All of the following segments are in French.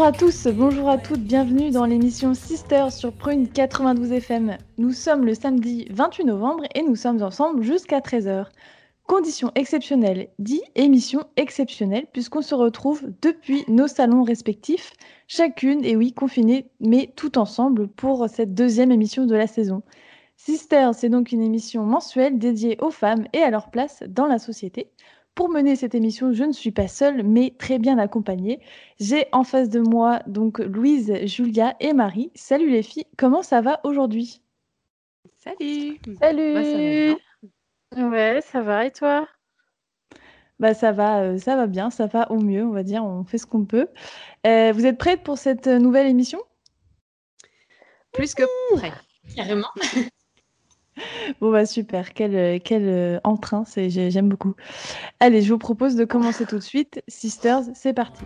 Bonjour à tous, bonjour à toutes, bienvenue dans l'émission Sister sur Prune 92 FM. Nous sommes le samedi 28 novembre et nous sommes ensemble jusqu'à 13h. Conditions exceptionnelles, dit émission exceptionnelle puisqu'on se retrouve depuis nos salons respectifs, chacune et oui confinées mais tout ensemble pour cette deuxième émission de la saison. Sister, c'est donc une émission mensuelle dédiée aux femmes et à leur place dans la société. Pour mener cette émission, je ne suis pas seule, mais très bien accompagnée. J'ai en face de moi donc Louise, Julia et Marie. Salut les filles, comment ça va aujourd'hui? Salut Salut bah, ça va bien. Ouais, ça va et toi? Bah ça va, euh, ça va bien, ça va au mieux, on va dire, on fait ce qu'on peut. Euh, vous êtes prêtes pour cette euh, nouvelle émission? Plus que prêt, carrément. Bon bah super, quel, euh, quel euh, entrain, j'aime beaucoup. Allez, je vous propose de commencer tout de suite. Sisters, c'est parti.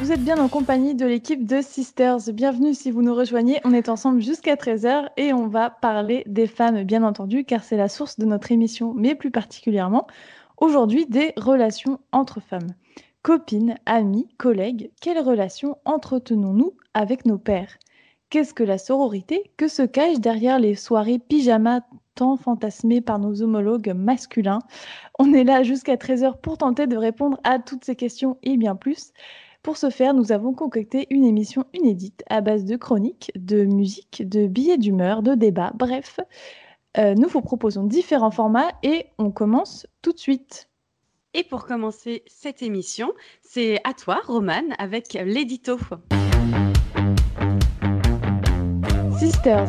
Vous êtes bien en compagnie de l'équipe de Sisters. Bienvenue si vous nous rejoignez. On est ensemble jusqu'à 13h et on va parler des femmes, bien entendu, car c'est la source de notre émission, mais plus particulièrement aujourd'hui des relations entre femmes. Copines, amis, collègues, quelles relations entretenons-nous avec nos pères? Qu'est-ce que la sororité? Que se cache derrière les soirées pyjama tant fantasmées par nos homologues masculins? On est là jusqu'à 13h pour tenter de répondre à toutes ces questions et bien plus. Pour ce faire, nous avons concocté une émission inédite à base de chroniques, de musique, de billets d'humeur, de débats, bref. Euh, nous vous proposons différents formats et on commence tout de suite. Et pour commencer cette émission, c'est à toi, Romane, avec l'édito. Sisters,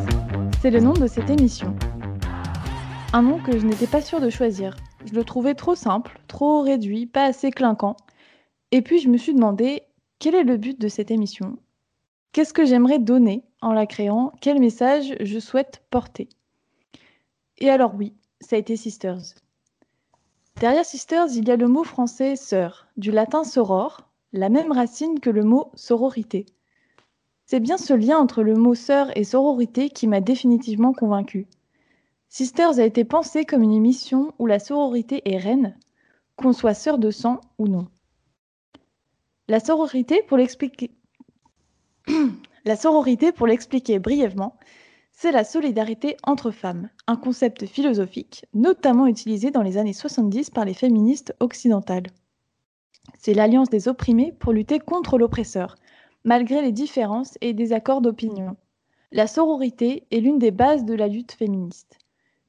c'est le nom de cette émission. Un nom que je n'étais pas sûre de choisir. Je le trouvais trop simple, trop réduit, pas assez clinquant. Et puis je me suis demandé quel est le but de cette émission? Qu'est-ce que j'aimerais donner en la créant? Quel message je souhaite porter? Et alors oui, ça a été Sisters. Derrière Sisters, il y a le mot français sœur, du latin soror, la même racine que le mot sororité. C'est bien ce lien entre le mot sœur et sororité qui m'a définitivement convaincue. Sisters a été pensée comme une émission où la sororité est reine, qu'on soit sœur de sang ou non. La sororité, pour l'expliquer, la sororité, pour l'expliquer brièvement, c'est la solidarité entre femmes, un concept philosophique notamment utilisé dans les années 70 par les féministes occidentales. C'est l'alliance des opprimés pour lutter contre l'oppresseur, malgré les différences et désaccords d'opinion. La sororité est l'une des bases de la lutte féministe.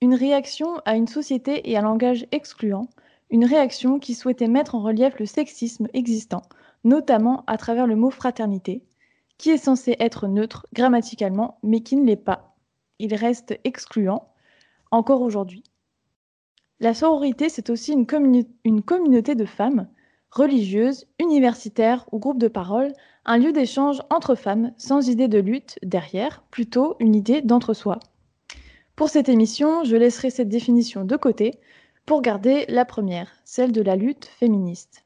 Une réaction à une société et un langage excluant, une réaction qui souhaitait mettre en relief le sexisme existant, notamment à travers le mot fraternité, qui est censé être neutre grammaticalement, mais qui ne l'est pas. Il reste excluant, encore aujourd'hui. La sororité, c'est aussi une, communauté de femmes, religieuses, universitaires ou groupes de parole, un lieu d'échange entre femmes sans idée de lutte derrière, plutôt une idée d'entre-soi. Pour cette émission, je laisserai cette définition de côté pour garder la première, celle de la lutte féministe.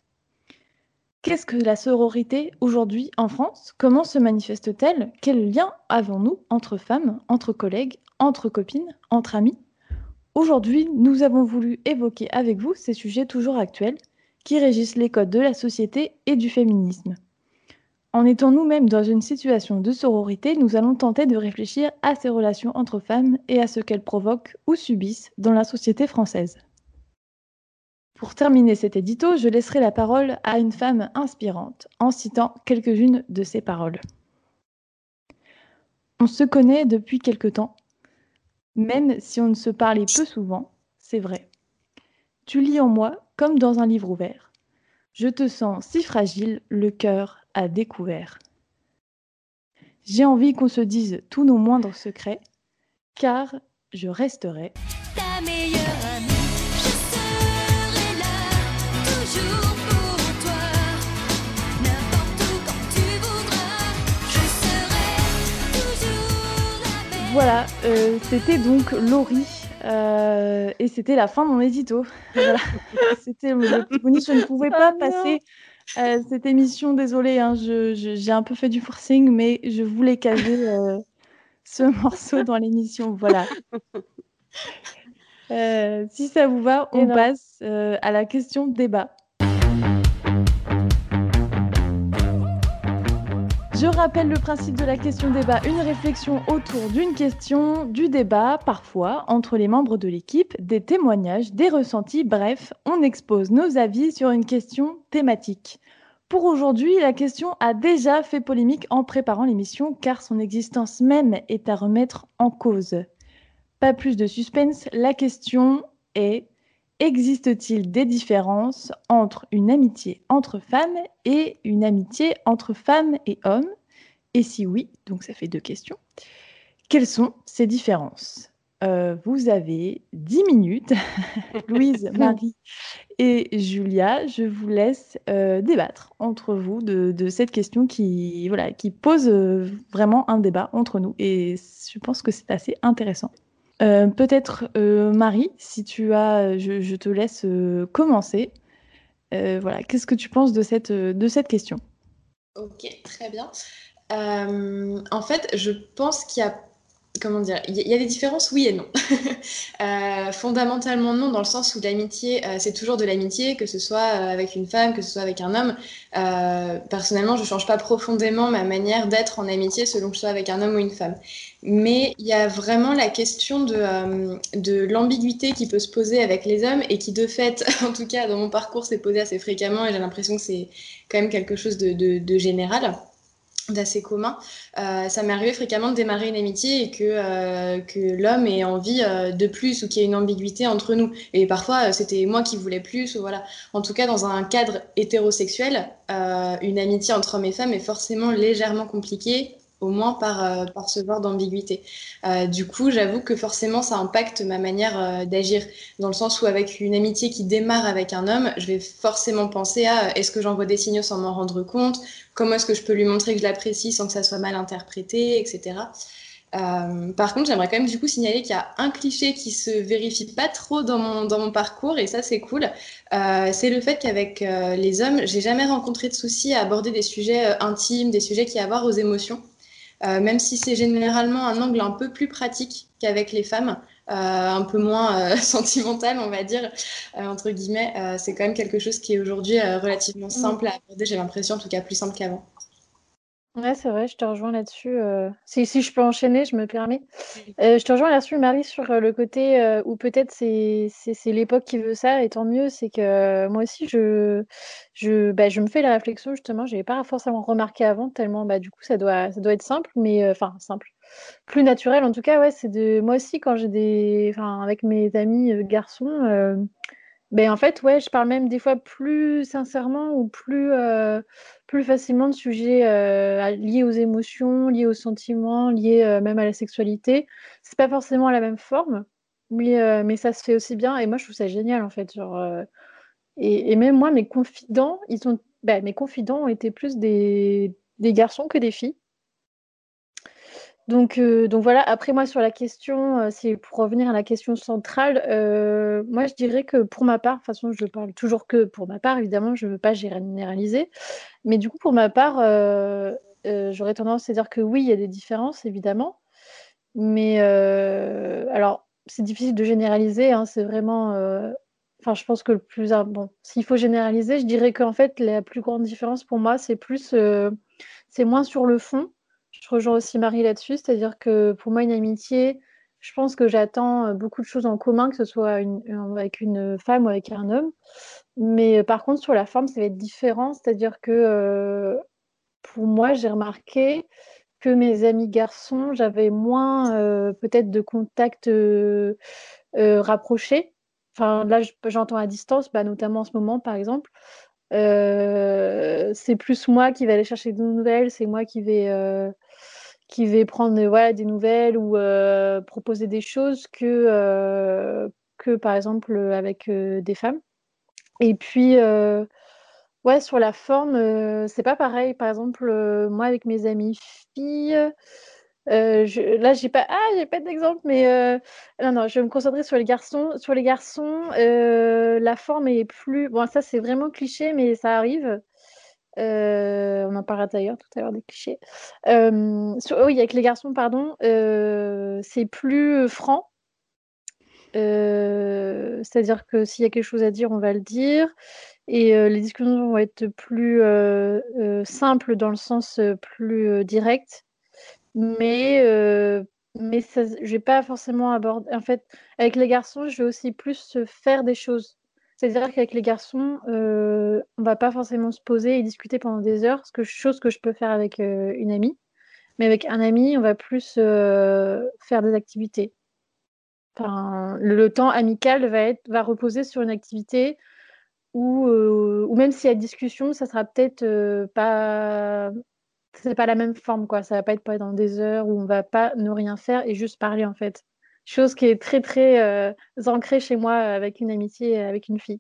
Qu'est-ce que la sororité aujourd'hui en France? Comment se manifeste-t-elle? Quel lien avons-nous entre femmes, entre collègues, entre copines, entre amis? Aujourd'hui, nous avons voulu évoquer avec vous ces sujets toujours actuels qui régissent les codes de la société et du féminisme. En étant nous-mêmes dans une situation de sororité, nous allons tenter de réfléchir à ces relations entre femmes et à ce qu'elles provoquent ou subissent dans la société française. Pour terminer cet édito, je laisserai la parole à une femme inspirante en citant quelques-unes de ses paroles. On se connaît depuis quelque temps, même si on ne se parlait peu souvent, c'est vrai. Tu lis en moi comme dans un livre ouvert. Je te sens si fragile, le cœur à découvert. J'ai envie qu'on se dise tous nos moindres secrets, car je resterai ta meilleure Voilà, euh, c'était donc Laurie. Euh, et c'était la fin de mon édito. Voilà. c'était le petit bonus. Je ne pouvais pas oh passer euh, cette émission. Désolée, hein, j'ai un peu fait du forcing, mais je voulais caser ce morceau dans l'émission. Voilà. Si ça vous va, on passe euh, à la question débat. Je rappelle le principe de la question débat, une réflexion autour d'une question, du débat, parfois, entre les membres de l'équipe, des témoignages, des ressentis, bref, on expose nos avis sur une question thématique. Pour aujourd'hui, la question a déjà fait polémique en préparant l'émission car son existence même est à remettre en cause. Pas plus de suspense, la question est existe-t-il des différences entre une amitié entre femmes et une amitié entre femmes et hommes? Et si oui, donc ça fait deux questions, quelles sont ces différences? Euh, Vous avez dix minutes, Louise, Marie et Julia, je vous laisse euh, débattre entre vous de, cette question qui, voilà, qui pose euh, vraiment un débat entre nous. Et je pense que c'est assez intéressant. Euh, peut-être euh, Marie, si tu as, je, te laisse euh, commencer. voilà, qu'est-ce que tu penses de cette, de cette question? Ok, très bien. en fait, je pense qu'il y a comment dire, il y, a des différences, oui et non. euh, fondamentalement non, dans le sens où l'amitié, euh, c'est toujours de l'amitié, que ce soit euh, avec une femme, que ce soit avec un homme. Personnellement, je change pas profondément ma manière d'être en amitié selon que je sois avec un homme ou une femme. Mais il y a vraiment la question de, l'ambiguïté qui peut se poser avec les hommes et qui, de fait, en tout cas dans mon parcours, s'est posée assez fréquemment et j'ai l'impression que c'est quand même quelque chose de général d'assez commun. Euh, ça m'est arrivé fréquemment de démarrer une amitié et que, euh, que l'homme ait envie euh, de plus ou qu'il y ait une ambiguïté entre nous. Et parfois, c'était moi qui voulais plus. Ou voilà. En tout cas, dans un cadre hétérosexuel, une amitié entre hommes et femmes est forcément légèrement compliquée au moins par, euh, par ce genre d'ambiguïté. Euh, du coup, j'avoue que forcément, ça impacte ma manière euh, d'agir, dans le sens où avec une amitié qui démarre avec un homme, je vais forcément penser à est-ce que j'envoie des signaux sans m'en rendre compte, comment est-ce que je peux lui montrer que je l'apprécie sans que ça soit mal interprété, etc. Euh, par contre, j'aimerais quand même du coup signaler qu'il y a un cliché qui se vérifie pas trop dans mon, dans mon parcours, et ça c'est cool. Euh, c'est le fait qu'avec euh, les hommes, j'ai jamais rencontré de soucis à aborder des sujets intimes, des sujets qui ont à voir aux émotions. Euh, même si c'est généralement un angle un peu plus pratique qu'avec les femmes, euh, un peu moins euh, sentimental, on va dire, entre guillemets, c'est quand même quelque chose qui est aujourd'hui relativement mm. simple à aborder, j'ai l'impression, en tout cas plus simple qu'avant. Ouais, c'est vrai, je te rejoins là-dessus. Euh, si, si je peux enchaîner, je me permets. Euh, je te rejoins là-dessus, Marie, sur euh, le côté où peut-être c'est c'est l'époque qui veut ça, et tant mieux. C'est que moi aussi, je, je, bah, je me fais la réflexion, justement, je n'avais pas forcément remarqué avant, tellement bah, du coup, ça doit, ça doit être simple, mais enfin, simple. Plus naturel, en tout cas, ouais, c'est de. Moi aussi, quand j'ai des. Enfin, avec mes amis garçons, ben, en fait, ouais, je parle même des fois plus sincèrement ou plus plus facilement de sujets euh, liés aux émotions, liés aux sentiments, liés euh, même à la sexualité. C'est pas forcément la même forme, mais, euh, mais ça se fait aussi bien. Et moi, je trouve ça génial en fait. Genre, et, même moi, mes confidents, ils sont, bah, mes confidents ont été plus des, des garçons que des filles. Donc, euh, donc voilà, après moi sur la question, euh, c'est pour revenir à la question centrale, euh, moi je dirais que pour ma part, de toute façon je parle toujours que pour ma part, évidemment, je ne veux pas généraliser, mais du coup pour ma part, j'aurais tendance à dire que oui, il y a des différences, évidemment, mais alors c'est difficile de généraliser, hein, c'est vraiment, enfin je pense que le plus, bon, s'il faut généraliser, je dirais qu'en fait la plus grande différence pour moi, c'est plus, c'est moins sur le fond, je rejoins aussi Marie là-dessus, c'est-à-dire que pour moi, une amitié, je pense que j'attends euh, beaucoup de choses en commun, que ce soit avec une femme ou avec un homme. Mais euh, par contre, sur la forme, ça va être différent, c'est-à-dire que euh, pour moi, j'ai remarqué que mes amis garçons, j'avais moins peut-être de contacts rapprochés. Enfin, là, j'entends à distance, bah, notamment en ce moment, par exemple. C'est plus moi qui vais aller chercher des nouvelles, c'est moi qui vais qui vais prendre voilà, des nouvelles ou proposer des choses que, que par exemple avec des femmes. Et puis, ouais, sur la forme, c'est pas pareil. Par exemple, moi avec mes amies filles, je, là j'ai pas, ah, j'ai pas d'exemple, mais non, non, je vais me concentrer sur les garçons. Sur les garçons, la forme est plus, bon, ça c'est vraiment cliché, mais ça arrive. on en parlera d'ailleurs tout à l'heure des clichés. oui, avec les garçons, pardon, c'est plus franc. C'est-à-dire que s'il y a quelque chose à dire, on va le dire. Et les discussions vont être plus simples dans le sens plus direct. Mais, mais ça, je vais pas forcément aborder. En fait, avec les garçons, je vais aussi plus faire des choses. C'est-à-dire qu'avec les garçons, on va pas forcément se poser et discuter pendant des heures, ce que, chose que je peux faire avec une amie. Mais avec un ami, on va plus faire des activités le temps amical va, être, va reposer sur une activité où, euh, ou même s'il y a discussion, ça sera peut-être euh, pas c'est pas la même forme quoi. Ça va pas être pendant des heures où on va pas ne rien faire et juste parler en fait. Chose qui est très très euh, ancrée chez moi avec une amitié avec une fille.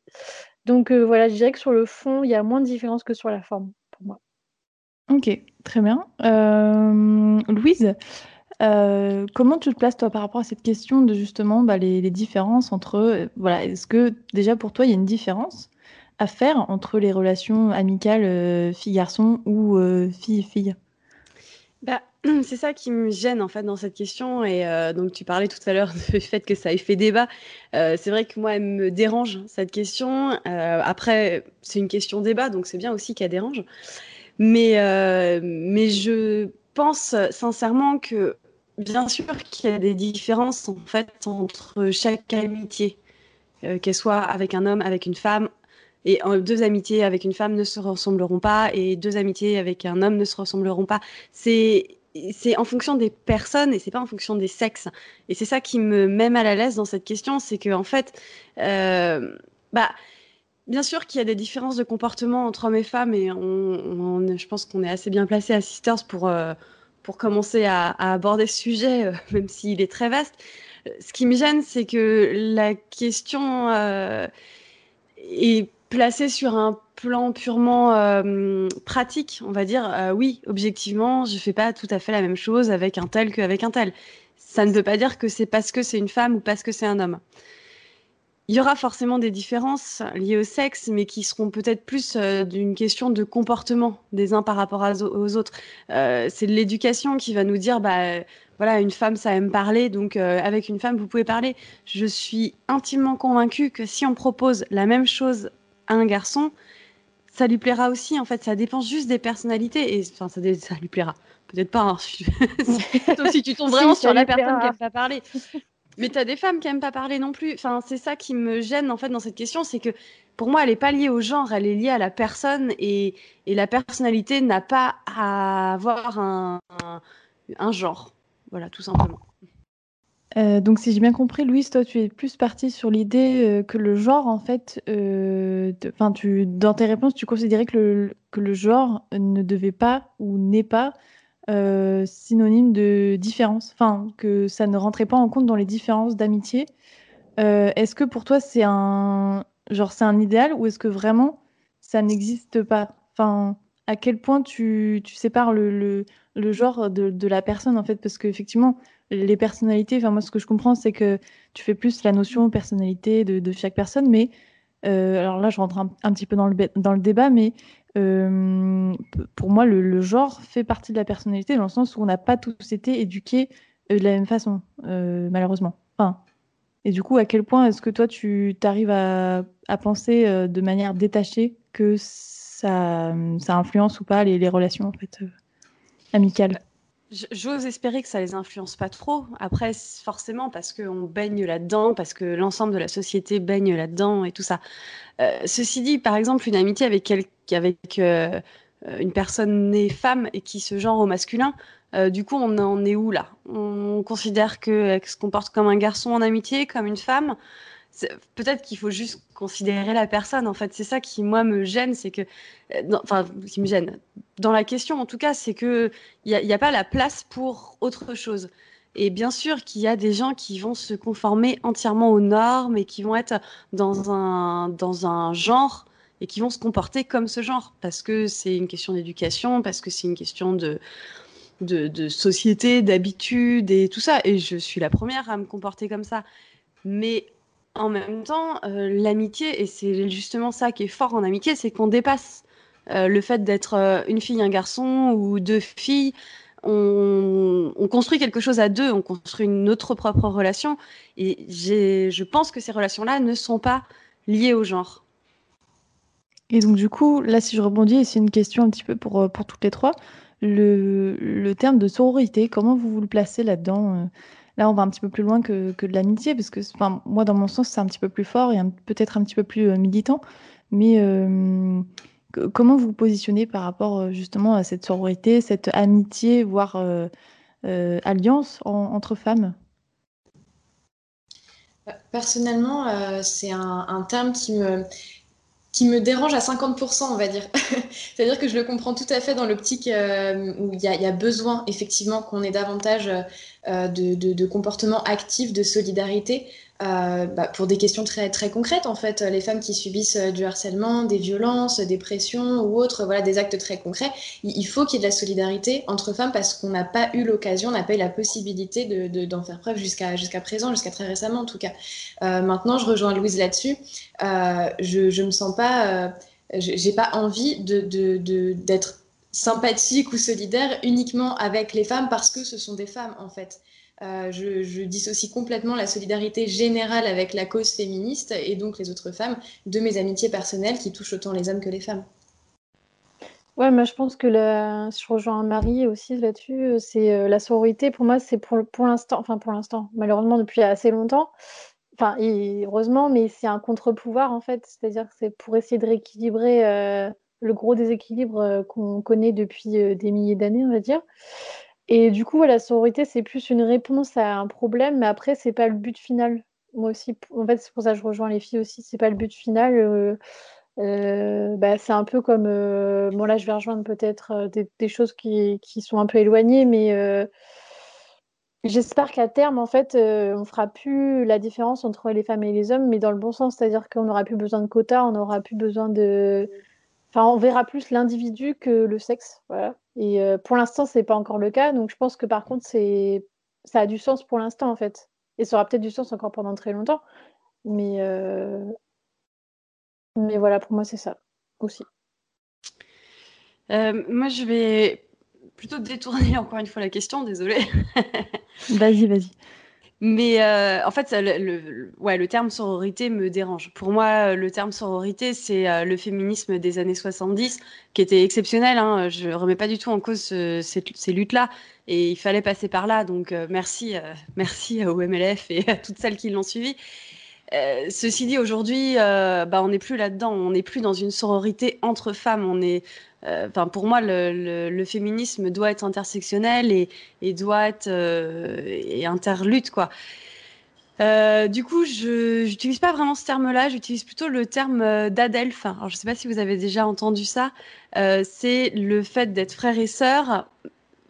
Donc voilà je dirais que sur le fond il y a moins de différence que sur la forme pour moi. Ok très bien. Louise euh, comment tu te places toi par rapport à cette question de justement bah, les, différences entre euh, voilà est-ce que déjà pour toi il y a une différence à faire entre les relations amicales euh, fille-garçon ou fille-fille? Bah, c'est ça qui me gêne en fait dans cette question et donc tu parlais tout à l'heure du fait que ça ait fait débat. c'est vrai que moi elle me dérange cette question. après c'est une question débat donc c'est bien aussi qu'elle dérange. Mais mais je pense sincèrement que bien sûr qu'il y a des différences en fait entre chaque amitié, euh, qu'elle soit avec un homme, avec une femme. Et deux amitiés avec une femme ne se ressembleront pas, et deux amitiés avec un homme ne se ressembleront pas. C'est c'est en fonction des personnes et c'est pas en fonction des sexes. Et c'est ça qui me met mal à l'aise dans cette question, c'est que en fait, euh, bah, bien sûr qu'il y a des différences de comportement entre hommes et femmes, et on, je pense qu'on est assez bien placé à Sisters pour euh, pour commencer à, aborder ce sujet, euh, même s'il est très vaste. Ce qui me gêne, c'est que la question est placée sur un plan purement pratique, on va dire. oui, objectivement, je fais pas tout à fait la même chose avec un tel qu'avec un tel. Ça ne veut pas dire que c'est parce que c'est une femme ou parce que c'est un homme. Il y aura forcément des différences liées au sexe, mais qui seront peut-être plus euh, d'une question de comportement des uns par rapport aux autres. Euh, c'est l'éducation qui va nous dire, bah, voilà, une femme, ça aime parler, donc euh, avec une femme, vous pouvez parler. Je suis intimement convaincue que si on propose la même chose à un garçon, ça lui plaira aussi. En fait, ça dépend juste des personnalités. Et enfin, ça, ça lui plaira. Peut-être pas. Hein. Sauf si tu tombes vraiment sur la personne qui aime pas parler. Mais tu as des femmes qui n'aiment pas parler non plus. Enfin, c'est ça qui me gêne en fait dans cette question, c'est que pour moi, elle n'est pas liée au genre, elle est liée à la personne et, et la personnalité n'a pas à avoir un, un, genre. Voilà, tout simplement. Euh, donc, si j'ai bien compris, Louise, toi, tu es plus partie sur l'idée euh, que le genre, en fait, euh, dans tes réponses, tu considérais que le, que le genre ne devait pas ou n'est pas euh, synonyme de différence, enfin que ça ne rentrait pas en compte dans les différences d'amitié. Est-ce que pour toi c'est un genre c'est un idéal ou est-ce que vraiment ça n'existe pas? Enfin, à quel point tu, sépares le, genre de, la personne en fait Parce qu'effectivement, les personnalités, enfin moi ce que je comprends c'est que tu fais plus la notion personnalité de, chaque personne, mais euh, alors là je rentre un, petit peu dans le, débat, mais euh, pour moi, le, genre fait partie de la personnalité dans le sens où on n'a pas tous été éduqués euh, de la même façon, malheureusement. Enfin, et du coup, à quel point est-ce que toi, tu arrives à, à, penser de manière détachée que ça, influence ou pas les, relations fait, amicales? J'ose espérer que ça les influence pas trop. Après, forcément, parce qu'on baigne là-dedans, parce que l'ensemble de la société baigne là-dedans et tout ça. Euh, ceci dit, par exemple, une amitié avec, avec euh, une personne née femme et qui se genre au masculin, du coup, on en est où là? On considère qu'elle se comporte comme un garçon en amitié, comme une femme? Peut-être qu'il faut juste considérer la personne. En fait, c'est ça qui moi me gêne, c'est que, euh, enfin, qui me gêne dans la question en tout cas, c'est que il n'y a, pas la place pour autre chose. Et bien sûr qu'il y a des gens qui vont se conformer entièrement aux normes et qui vont être dans un dans un genre et qui vont se comporter comme ce genre parce que c'est une question d'éducation, parce que c'est une question de de, société, d'habitude et tout ça. Et je suis la première à me comporter comme ça. Mais en même temps, euh, l'amitié, et c'est justement ça qui est fort en amitié, c'est qu'on dépasse euh, le fait d'être euh, une fille, un garçon ou deux filles. On, construit quelque chose à deux, on construit notre propre relation. Et je pense que ces relations-là ne sont pas liées au genre. Et donc, du coup, là, si je rebondis, et c'est une question un petit peu pour, pour toutes les trois, le, le terme de sororité, comment vous vous le placez là-dedans Là, on va un petit peu plus loin que, de l'amitié, parce que enfin, moi, dans mon sens, c'est un petit peu plus fort et peut-être un petit peu plus euh, militant. Mais euh, comment vous vous positionnez par rapport euh, justement à cette sororité, cette amitié, voire alliance entre femmes? Personnellement, c'est un, terme qui me, qui me dérange à 50%, on va dire. C'est-à-dire que je le comprends tout à fait dans l'optique où il y, a besoin, effectivement, qu'on ait davantage euh, de, de, comportements actifs de solidarité euh, bah, pour des questions très, très concrètes en fait. Les femmes qui subissent euh, du harcèlement, des violences, des pressions ou autres, voilà, des actes très concrets, il, faut qu'il y ait de la solidarité entre femmes parce qu'on n'a pas eu l'occasion, on n'a pas eu la possibilité d'en de, faire preuve jusqu'à jusqu'à présent, jusqu'à très récemment en tout cas. maintenant, je rejoins Louise là-dessus. je, je me sens pas, j'ai pas envie de d'être sympathique ou solidaire uniquement avec les femmes parce que ce sont des femmes en fait. Euh, je, dissocie complètement la solidarité générale avec la cause féministe et donc les autres femmes de mes amitiés personnelles qui touchent autant les hommes que les femmes. Ouais, moi je pense que je rejoins Marie aussi là-dessus, euh, c'est euh, la sororité pour moi c'est pour, pour l'instant, enfin pour l'instant, malheureusement depuis assez longtemps, enfin heureusement, mais c'est un contre-pouvoir en fait, c'est-à-dire que c'est pour essayer de rééquilibrer le gros déséquilibre euh, qu'on connaît depuis euh, des milliers d'années, on va dire. Et du coup, la sororité, c'est plus une réponse à un problème, mais après, c'est pas le but final. Moi aussi, en fait, c'est pour ça que je rejoins les filles aussi, c'est pas le but final. Euh, bah, c'est un peu comme. bon, là, je vais rejoindre peut-être des, choses qui, qui, sont un peu éloignées, mais j'espère qu'à terme, en fait, on fera plus la différence entre les femmes et les hommes, mais dans le bon sens, c'est-à-dire qu'on n'aura plus besoin de quotas, on n'aura plus besoin de on verra plus l'individu que le sexe. Voilà. Et euh, pour l'instant, c'est pas encore le cas. Donc, je pense que par contre, c'est ça a du sens pour l'instant, en fait. Et ça aura peut-être du sens encore pendant très longtemps. Mais, euh, mais voilà, pour moi, c'est ça aussi. Euh, moi, je vais plutôt détourner encore une fois la question, désolée. vas-y, vas-y. Mais euh, en fait, le, ouais, le terme sororité me dérange. Pour moi, le terme sororité, c'est euh, le féminisme des années 70, qui était exceptionnel. Hein. Je remets pas du tout en cause ces, luttes-là. Et il fallait passer par là. Donc, euh, merci, merci au MLF et à toutes celles qui l'ont suivi. Ceci dit, aujourd'hui, bah, on n'est plus là-dedans. On n'est plus dans une sororité entre femmes. On est euh, pour moi, le, féminisme doit être intersectionnel et, doit être euh, et interlude, quoi. Euh, du coup, je n'utilise pas vraiment ce terme-là, j'utilise plutôt le terme d'Adelph. Alors, je ne sais pas si vous avez déjà entendu ça. c'est le fait d'être frère et sœur,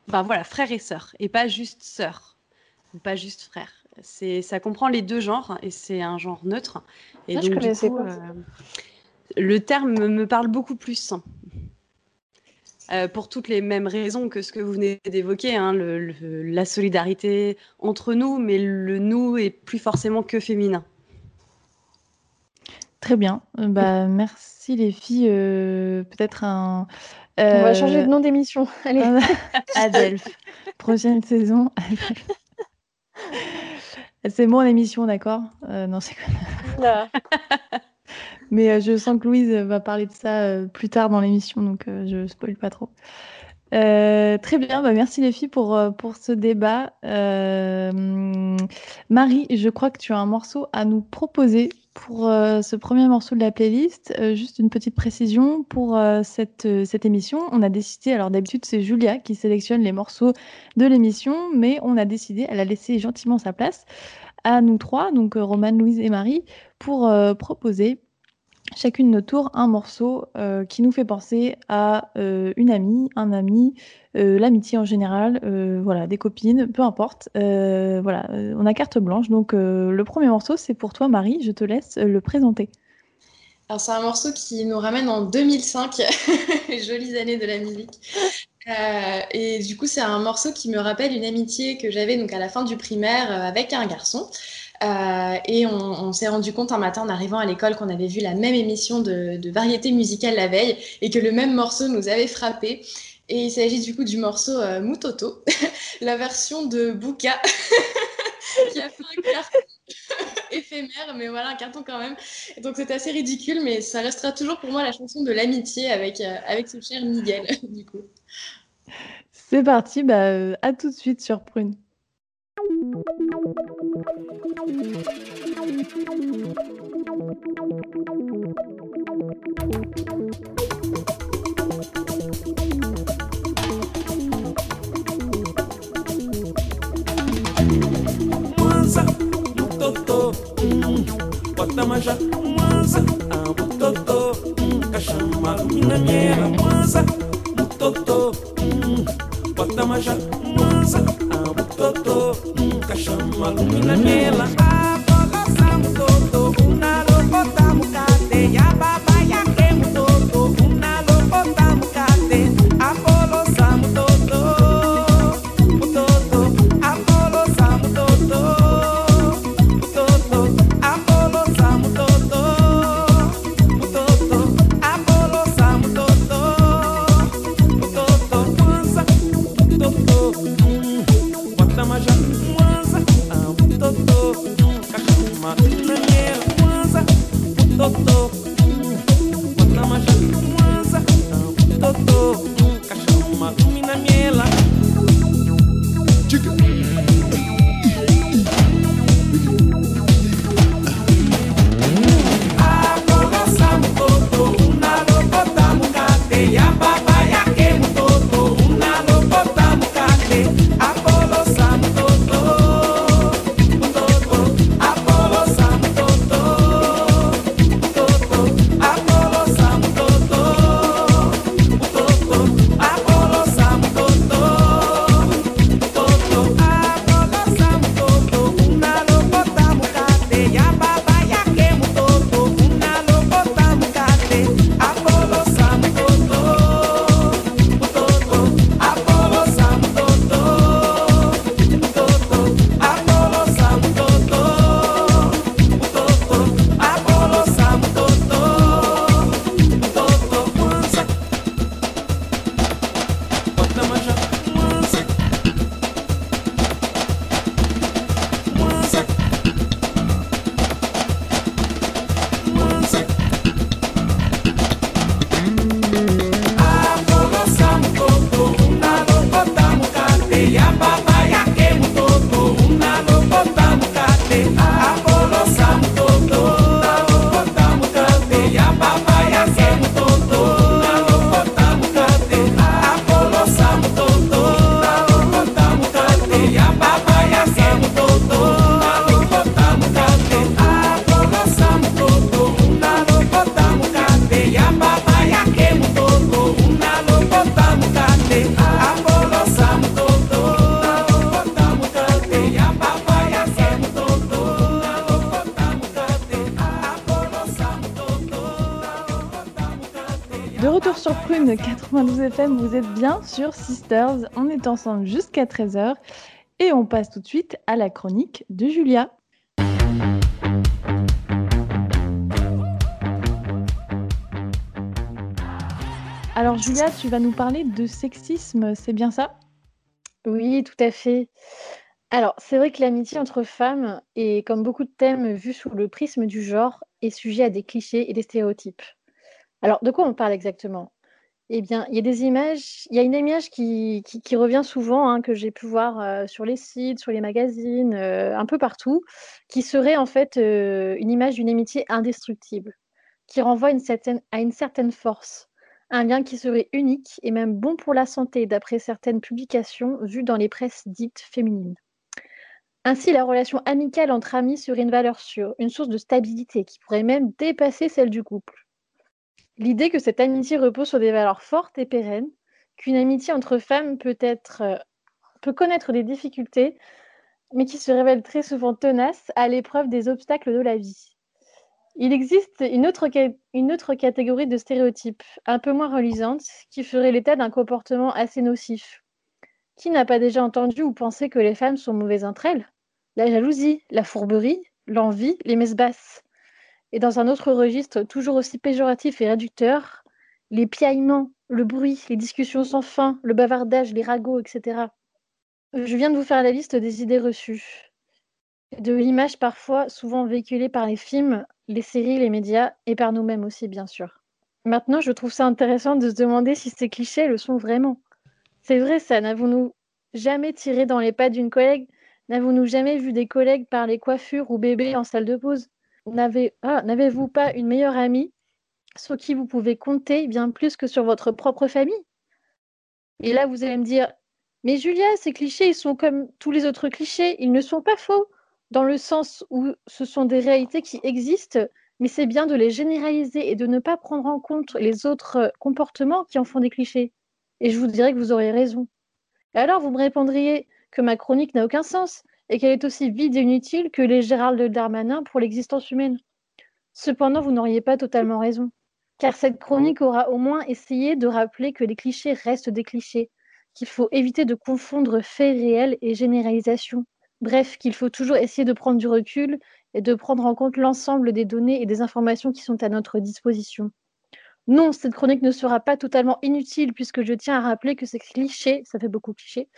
enfin voilà, frère et sœur, et pas juste sœur, ou pas juste frère. C'est, ça comprend les deux genres et c'est un genre neutre. Et donc, du coup, le terme me parle beaucoup plus. Euh, pour toutes les mêmes raisons que ce que vous venez d'évoquer, hein, la solidarité entre nous, mais le nous est plus forcément que féminin. Très bien. Euh, bah, merci les filles. Euh, peut-être un. On va changer de nom d'émission. Allez. Adelph. Prochaine saison. c'est mon émission, d'accord? Non, c'est quoi? Mais euh, je sens que Louise va parler de ça euh, plus tard dans l'émission, donc euh, je spoil pas trop. très bien, bah, merci les filles pour, pour ce débat. Marie, je crois que tu as un morceau à nous proposer pour euh, ce premier morceau de la playlist, euh, juste une petite précision pour euh, cette, cette émission. On a décidé, alors d'habitude c'est Julia qui sélectionne les morceaux de l'émission, mais on a décidé, elle a laissé gentiment sa place à nous trois, donc Romane, Louise et Marie, pour proposer chacune notre tour un morceau euh, qui nous fait penser à euh, une amie, un ami, euh, l'amitié en général, voilà, des copines, peu importe. voilà, on a carte blanche. Donc le premier morceau, c'est pour toi, Marie. Je te laisse le présenter. Alors c'est un morceau qui nous ramène en 2005, jolies années de la musique. et du coup, c'est un morceau qui me rappelle une amitié que j'avais donc à la fin du primaire avec un garçon. Euh, et on, s'est rendu compte un matin en arrivant à l'école qu'on avait vu la même émission de, variété musicale la veille et que le même morceau nous avait frappé. Et il s'agit du coup du morceau euh, Mutoto, la version de Buka, qui a fait un carton éphémère, mais voilà, un carton quand même. Donc c'est assez ridicule, mais ça restera toujours pour moi la chanson de l'amitié avec, euh, avec ce cher Miguel, du coup. C'est parti, bah, à tout de suite sur Prune. Manza, no totô, hum, bota manja, manza, ah, bototô, hum, cachama, mina minha, manza, no totô, hum, bota manja, manza, ah, bototô uma nela. Vous êtes bien sur Sisters. On est ensemble jusqu'à 13h et on passe tout de suite à la chronique de Julia. Alors Julia, tu vas nous parler de sexisme, c'est bien ça? Oui, tout à fait. Alors, c'est vrai que l'amitié entre femmes est, comme beaucoup de thèmes vus sous le prisme du genre, est sujet à des clichés et des stéréotypes. Alors, de quoi on parle exactement? Eh bien, il y a des images, il y a une image qui, revient souvent, hein, que j'ai pu voir euh, sur les sites, sur les magazines, euh, un peu partout, qui serait en fait euh, une image d'une amitié indestructible, qui renvoie à une certaine force, un lien qui serait unique et même bon pour la santé, d'après certaines publications vues dans les presses dites féminines. Ainsi, la relation amicale entre amis serait une valeur sûre, une source de stabilité qui pourrait même dépasser celle du couple. L'idée que cette amitié repose sur des valeurs fortes et pérennes, qu'une amitié entre femmes euh, peut connaître des difficultés, mais qui se révèle très souvent tenace à l'épreuve des obstacles de la vie. Il existe une autre, une autre catégorie de stéréotypes, un peu moins reluisante, qui ferait l'état d'un comportement assez nocif. Qui n'a pas déjà entendu ou pensé que les femmes sont mauvaises entre elles? La jalousie, la fourberie, l'envie, les messes basses. Et dans un autre registre toujours aussi péjoratif et réducteur, les piaillements, le bruit, les discussions sans fin, le bavardage, les ragots, etc. Je viens de vous faire la liste des idées reçues, de l'image parfois souvent véhiculée par les films, les séries, les médias et par nous-mêmes aussi, bien sûr. Maintenant, je trouve ça intéressant de se demander si ces clichés le sont vraiment. C'est vrai, ça, n'avons-nous jamais tiré dans les pas d'une collègue? N'avons-nous jamais vu des collègues parler coiffure ou bébé en salle de pause? Ah, n'avez-vous pas une meilleure amie sur qui vous pouvez compter bien plus que sur votre propre famille? Et là, vous allez me dire, mais Julia, ces clichés, ils sont comme tous les autres clichés, ils ne sont pas faux, dans le sens où ce sont des réalités qui existent, mais c'est bien de les généraliser et de ne pas prendre en compte les autres comportements qui en font des clichés. Et je vous dirais que vous aurez raison. Alors, vous me répondriez que ma chronique n'a aucun sens, et qu'elle est aussi vide et inutile que les Gérald Darmanin pour l'existence humaine. Cependant, vous n'auriez pas totalement raison, car cette chronique aura au moins essayé de rappeler que les clichés restent des clichés, qu'il faut éviter de confondre faits réels et généralisation. Bref, qu'il faut toujours essayer de prendre du recul et de prendre en compte l'ensemble des données et des informations qui sont à notre disposition. Non, cette chronique ne sera pas totalement inutile puisque je tiens à rappeler que ces clichés, ça fait beaucoup de clichés,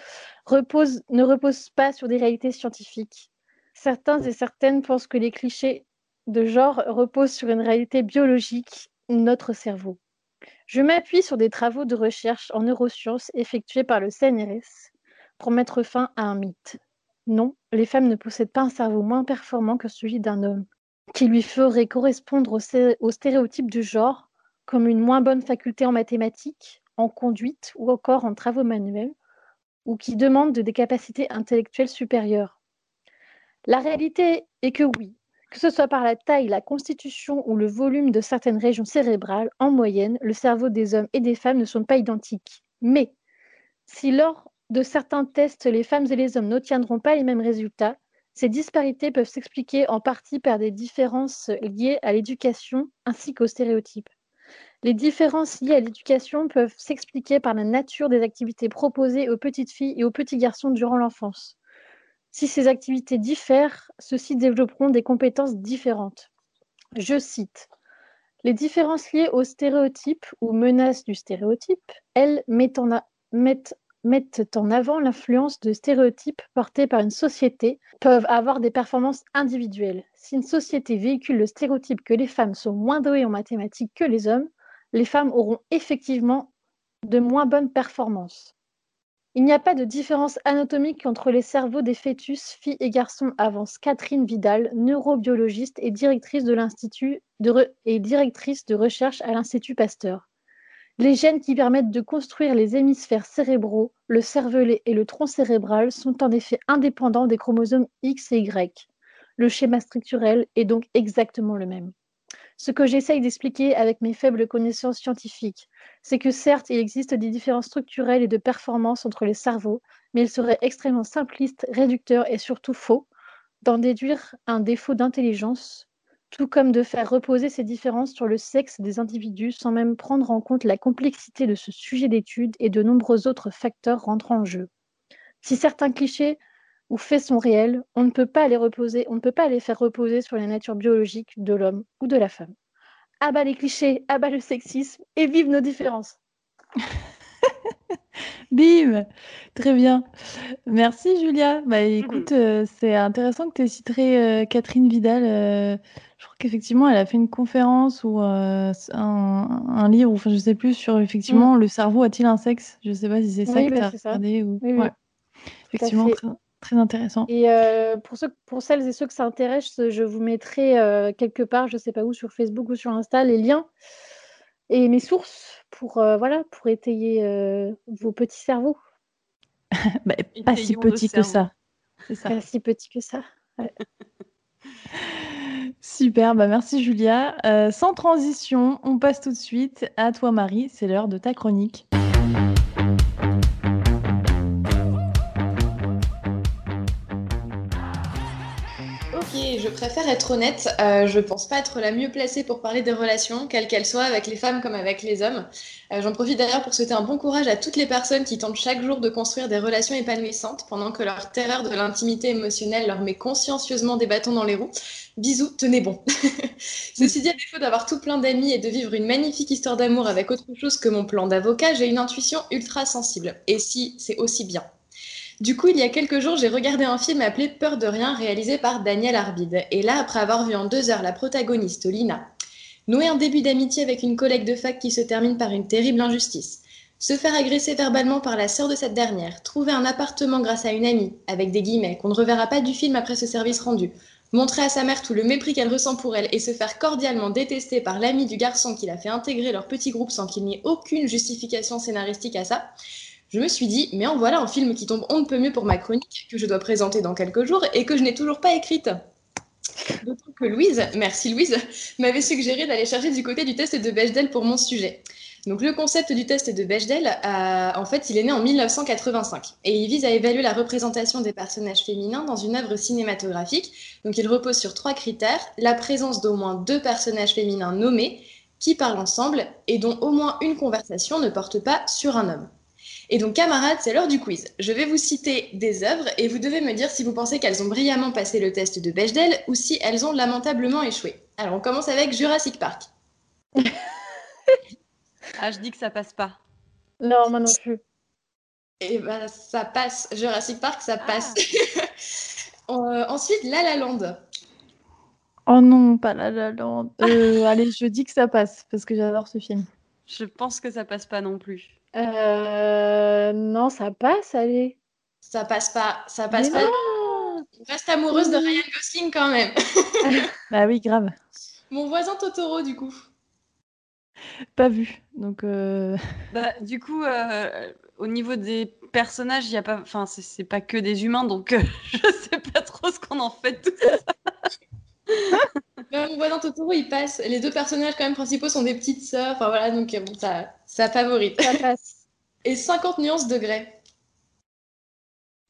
ne reposent pas sur des réalités scientifiques. Certains et certaines pensent que les clichés de genre reposent sur une réalité biologique, notre cerveau. Je m'appuie sur des travaux de recherche en neurosciences effectués par le CNRS pour mettre fin à un mythe. Non, les femmes ne possèdent pas un cerveau moins performant que celui d'un homme, qui lui ferait correspondre aux stéréotypes du genre comme une moins bonne faculté en mathématiques, en conduite ou encore en travaux manuels, ou qui demandent des capacités intellectuelles supérieures. La réalité est que oui, que ce soit par la taille, la constitution ou le volume de certaines régions cérébrales, en moyenne, le cerveau des hommes et des femmes ne sont pas identiques. Mais si lors de certains tests, les femmes et les hommes n'obtiendront pas les mêmes résultats, ces disparités peuvent s'expliquer en partie par des différences liées à l'éducation ainsi qu'aux stéréotypes. Les différences liées à l'éducation peuvent s'expliquer par la nature des activités proposées aux petites filles et aux petits garçons durant l'enfance. Si ces activités diffèrent, ceux-ci développeront des compétences différentes. Je cite Les différences liées aux stéréotypes ou menaces du stéréotype, elles mettent en, en avant l'influence de stéréotypes portés par une société, peuvent avoir des performances individuelles. Si une société véhicule le stéréotype que les femmes sont moins douées en mathématiques que les hommes, les femmes auront effectivement de moins bonnes performances. Il n'y a pas de différence anatomique entre les cerveaux des fœtus, filles et garçons, avance Catherine Vidal, neurobiologiste et directrice de l'Institut et directrice de recherche à l'Institut Pasteur. Les gènes qui permettent de construire les hémisphères cérébraux, le cervelet et le tronc cérébral sont en effet indépendants des chromosomes X et Y. Le schéma structurel est donc exactement le même. Ce que j'essaye d'expliquer avec mes faibles connaissances scientifiques, c'est que certes, il existe des différences structurelles et de performance entre les cerveaux, mais il serait extrêmement simpliste, réducteur et surtout faux d'en déduire un défaut d'intelligence, tout comme de faire reposer ces différences sur le sexe des individus sans même prendre en compte la complexité de ce sujet d'étude et de nombreux autres facteurs rentrant en jeu. Si certains clichés ou faits sont réels, on ne peut pas les reposer, on ne peut pas les faire reposer sur la nature biologique de l'homme ou de la femme. Abat les clichés, abat le sexisme et vive nos différences. Bim Très bien. Merci Julia. Bah écoute, euh, c'est intéressant que tu aies cité euh, Catherine Vidal. Euh, je crois qu'effectivement, elle a fait une conférence ou un, un livre, ou enfin, je sais plus, sur effectivement le cerveau a-t-il un sexe? Je sais pas si c'est ça Oui, que bah, tu as regardé. Ou... Oui, oui. Ouais. Effectivement, très, très intéressant. Et euh, pour, ceux, pour celles et ceux que ça intéresse, je vous mettrai euh, quelque part, je sais pas où, sur Facebook ou sur Insta, les liens et mes sources pour, euh, voilà, pour étayer euh, vos petits cerveaux. Bah, pas si petit que ça. Pas si petits que ça. Super, bah merci Julia. Euh, sans transition, on passe tout de suite à toi Marie, c'est l'heure de ta chronique. Je préfère être honnête. Euh, je pense pas être la mieux placée pour parler des relations, quelles qu'elles soient, avec les femmes comme avec les hommes. Euh, J'en profite d'ailleurs pour souhaiter un bon courage à toutes les personnes qui tentent chaque jour de construire des relations épanouissantes pendant que leur terreur de l'intimité émotionnelle leur met consciencieusement des bâtons dans les roues. Bisous, tenez bon. Ceci dit, à défaut d'avoir tout plein d'amis et de vivre une magnifique histoire d'amour avec autre chose que mon plan d'avocat, j'ai une intuition ultra sensible. Et si, c'est aussi bien? Du coup, il y a quelques jours, j'ai regardé un film appelé Peur de rien, réalisé par Daniel Arbide. Et là, après avoir vu en deux heures la protagoniste, Lina, nouer un début d'amitié avec une collègue de fac qui se termine par une terrible injustice, se faire agresser verbalement par la sœur de cette dernière, trouver un appartement grâce à une amie, avec des guillemets, qu'on ne reverra pas du film après ce service rendu, montrer à sa mère tout le mépris qu'elle ressent pour elle et se faire cordialement détester par l'ami du garçon qui l'a fait intégrer leur petit groupe sans qu'il n'y ait aucune justification scénaristique à ça, je me suis dit, mais en voilà un film qui tombe on ne peut mieux pour ma chronique, que je dois présenter dans quelques jours et que je n'ai toujours pas écrite. D'autant que Louise, merci Louise, m'avait suggéré d'aller chercher du côté du test de Bechdel pour mon sujet. Donc le concept du test de Bechdel, euh, en fait, il est né en 1985 et il vise à évaluer la représentation des personnages féminins dans une œuvre cinématographique. Donc il repose sur trois critères la présence d'au moins deux personnages féminins nommés qui parlent ensemble et dont au moins une conversation ne porte pas sur un homme. Et donc, camarades, c'est l'heure du quiz. Je vais vous citer des œuvres et vous devez me dire si vous pensez qu'elles ont brillamment passé le test de Bechdel ou si elles ont lamentablement échoué. Alors, on commence avec Jurassic Park. Ah, je dis que ça passe pas. Non, moi non plus. Et ben, ça passe. Jurassic Park, ça passe. Euh, ensuite, La La Land. Oh non, pas La La Land. Euh, allez, je dis que ça passe parce que j'adore ce film. Je pense que ça passe pas non plus. Euh, non, ça passe, allez. Ça passe pas. Ça passe Mais pas. non Je reste amoureuse de Ryan Gosling quand même. Bah oui, grave. Mon voisin Totoro, du coup. Pas vu. Donc, euh, Bah, du coup, euh, au niveau des personnages, il y a pas, enfin, c'est- pas que des humains, donc euh, je sais pas trop ce qu'on en fait. de tout ça. Mais mon voisin Totoro, il passe. Les deux personnages quand même principaux sont des petites sœurs. Enfin voilà, donc euh, bon, ça, ça favorite. Ça passe. Et 50 nuances degrés.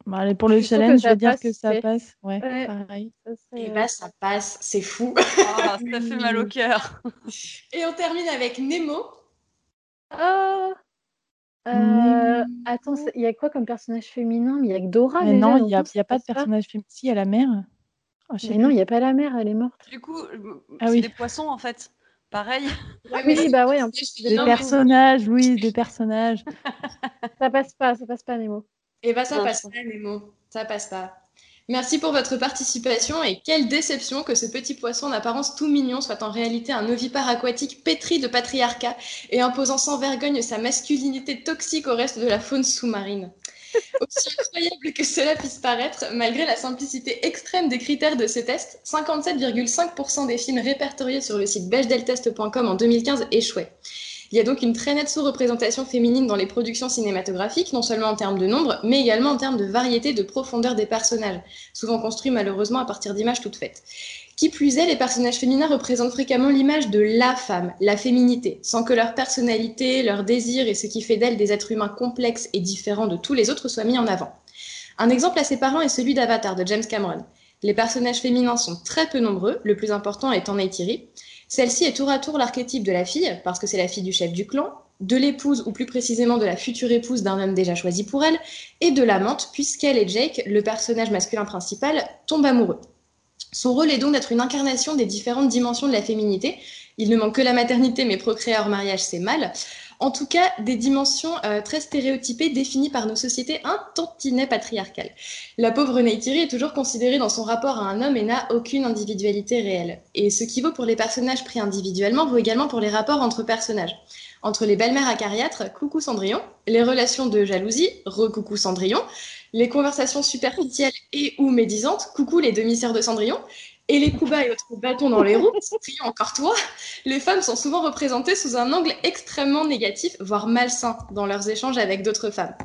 bon, allez, pour le challenge, je vais dire que ça passe. Ouais, Ouais. pareil. Ça Et euh, bah ça passe, c'est fou. Ah, ça fait mal au cœur. Et on termine avec Nemo. Ah Euh, attends, il y a quoi comme personnage féminin? Mais il y a que Dora Mais déjà, non, il n'y a, pas de personnage féminin. Si, il y a la mère. Oh, Mais non, il n'y a pas la mère, elle est morte. Du coup, Ah c'est oui. des poissons en fait. Pareil. Oui, bah en plus, c'est Des personnages, Louise, des personnages. Ça passe pas, ça passe pas, Nemo. Et bah ça Non, passe pas, Nemo. Ça passe pas. Merci pour votre participation et quelle déception que ce petit poisson d'apparence tout mignon soit en réalité un ovipare aquatique pétri de patriarcat et imposant sans vergogne sa masculinité toxique au reste de la faune sous-marine. Aussi incroyable que cela puisse paraître, malgré la simplicité extrême des critères de ce test, 57,5% des films répertoriés sur le site bechdeltest.com en 2015 échouaient. Il y a donc une très nette sous-représentation féminine dans les productions cinématographiques, non seulement en termes de nombre, mais également en termes de variété, de profondeur des personnages, souvent construits malheureusement à partir d'images toutes faites. Qui plus est, les personnages féminins représentent fréquemment l'image de la femme, la féminité, sans que leur personnalité, leurs désirs et ce qui fait d'elles des êtres humains complexes et différents de tous les autres soient mis en avant. Un exemple assez parlant est celui d'Avatar de James Cameron. Les personnages féminins sont très peu nombreux, le plus important étant Neytiri. Celle-ci est tour à tour l'archétype de la fille, parce que c'est la fille du chef du clan, de l'épouse, ou plus précisément de la future épouse d'un homme déjà choisi pour elle, et de l'amante, puisqu'elle et Jake, le personnage masculin principal, tombent amoureux. Son rôle est donc d'être une incarnation des différentes dimensions de la féminité. Il ne manque que la maternité, mais procréer hors mariage, c'est mal. En tout cas, des dimensions euh, très stéréotypées définies par nos sociétés un tantinet patriarcales. La pauvre Neytiri est toujours considérée dans son rapport à un homme et n'a aucune individualité réelle. Et ce qui vaut pour les personnages pris individuellement vaut également pour les rapports entre personnages. Entre les belles-mères acariâtres, coucou Cendrillon, les relations de jalousie, recoucou Cendrillon, les conversations superficielles et ou médisantes, coucou les demi-sœurs de Cendrillon, et les coups bas et autres bâtons dans les roues, Cendrillon encore toi, les femmes sont souvent représentées sous un angle extrêmement négatif, voire malsain, dans leurs échanges avec d'autres femmes.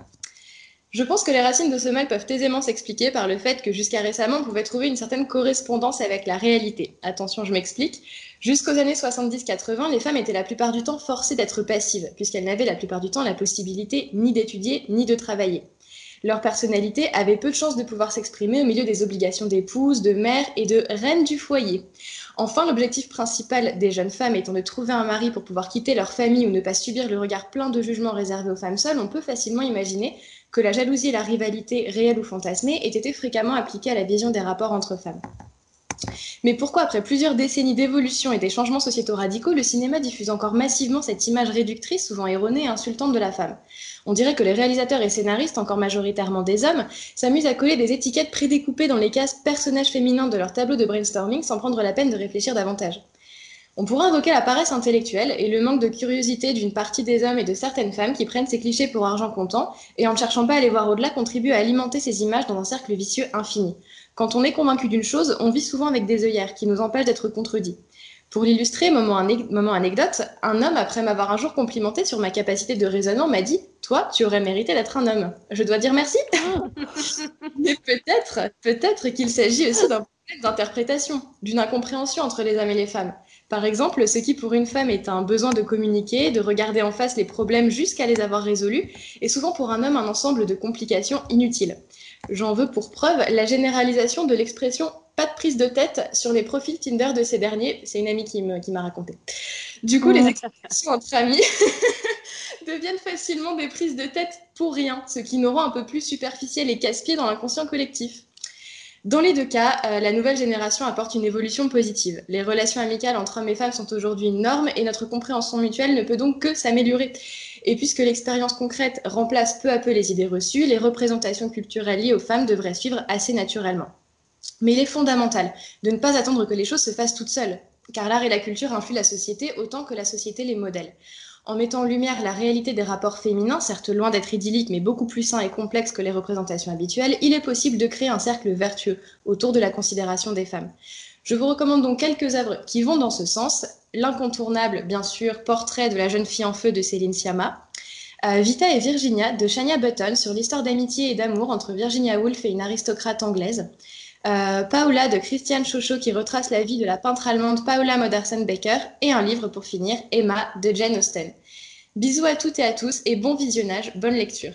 Je pense que les racines de ce mal peuvent aisément s'expliquer par le fait que jusqu'à récemment, on pouvait trouver une certaine correspondance avec la réalité. Attention, je m'explique. Jusqu'aux années 70-80, les femmes étaient la plupart du temps forcées d'être passives, puisqu'elles n'avaient la plupart du temps la possibilité ni d'étudier ni de travailler. Leur personnalité avait peu de chances de pouvoir s'exprimer au milieu des obligations d'épouse, de mère et de reine du foyer. Enfin, l'objectif principal des jeunes femmes étant de trouver un mari pour pouvoir quitter leur famille ou ne pas subir le regard plein de jugements réservé aux femmes seules, on peut facilement imaginer que la jalousie et la rivalité, réelle ou fantasmée, aient été fréquemment appliquées à la vision des rapports entre femmes. Mais pourquoi, après plusieurs décennies d'évolution et des changements sociétaux radicaux, le cinéma diffuse encore massivement cette image réductrice, souvent erronée et insultante de la femme? On dirait que les réalisateurs et scénaristes, encore majoritairement des hommes, s'amusent à coller des étiquettes prédécoupées dans les cases personnages féminins de leur tableau de brainstorming sans prendre la peine de réfléchir davantage. On pourrait invoquer la paresse intellectuelle et le manque de curiosité d'une partie des hommes et de certaines femmes qui prennent ces clichés pour argent comptant et en ne cherchant pas à les voir au-delà contribuent à alimenter ces images dans un cercle vicieux infini. Quand on est convaincu d'une chose, on vit souvent avec des œillères qui nous empêchent d'être contredits. Pour l'illustrer, moment, moment, anecdote, un homme, après m'avoir un jour complimenté sur ma capacité de raisonnement, m'a dit Toi, tu aurais mérité d'être un homme. Je dois dire merci Mais peut-être, peut-être qu'il s'agit aussi d'un problème d'interprétation, d'une incompréhension entre les hommes et les femmes. Par exemple, ce qui pour une femme est un besoin de communiquer, de regarder en face les problèmes jusqu'à les avoir résolus, est souvent pour un homme un ensemble de complications inutiles. J'en veux pour preuve la généralisation de l'expression pas de prise de tête sur les profils Tinder de ces derniers. C'est une amie qui m'a raconté. Du coup, les expressions entre amis deviennent facilement des prises de tête pour rien, ce qui nous rend un peu plus superficiel et casse-pied dans l'inconscient collectif. Dans les deux cas, euh, la nouvelle génération apporte une évolution positive. Les relations amicales entre hommes et femmes sont aujourd'hui une norme et notre compréhension mutuelle ne peut donc que s'améliorer. Et puisque l'expérience concrète remplace peu à peu les idées reçues, les représentations culturelles liées aux femmes devraient suivre assez naturellement. Mais il est fondamental de ne pas attendre que les choses se fassent toutes seules, car l'art et la culture influent la société autant que la société les modèle en mettant en lumière la réalité des rapports féminins, certes loin d'être idylliques, mais beaucoup plus sains et complexes que les représentations habituelles, il est possible de créer un cercle vertueux autour de la considération des femmes. Je vous recommande donc quelques œuvres qui vont dans ce sens. L'incontournable, bien sûr, Portrait de la jeune fille en feu de Céline Sciamma. Euh, Vita et Virginia de Shania Button sur l'histoire d'amitié et d'amour entre Virginia Woolf et une aristocrate anglaise. Euh, Paula de Christiane Chocho qui retrace la vie de la peintre allemande Paula Modersohn-Becker et un livre pour finir, Emma de Jane Austen. Bisous à toutes et à tous et bon visionnage, bonne lecture.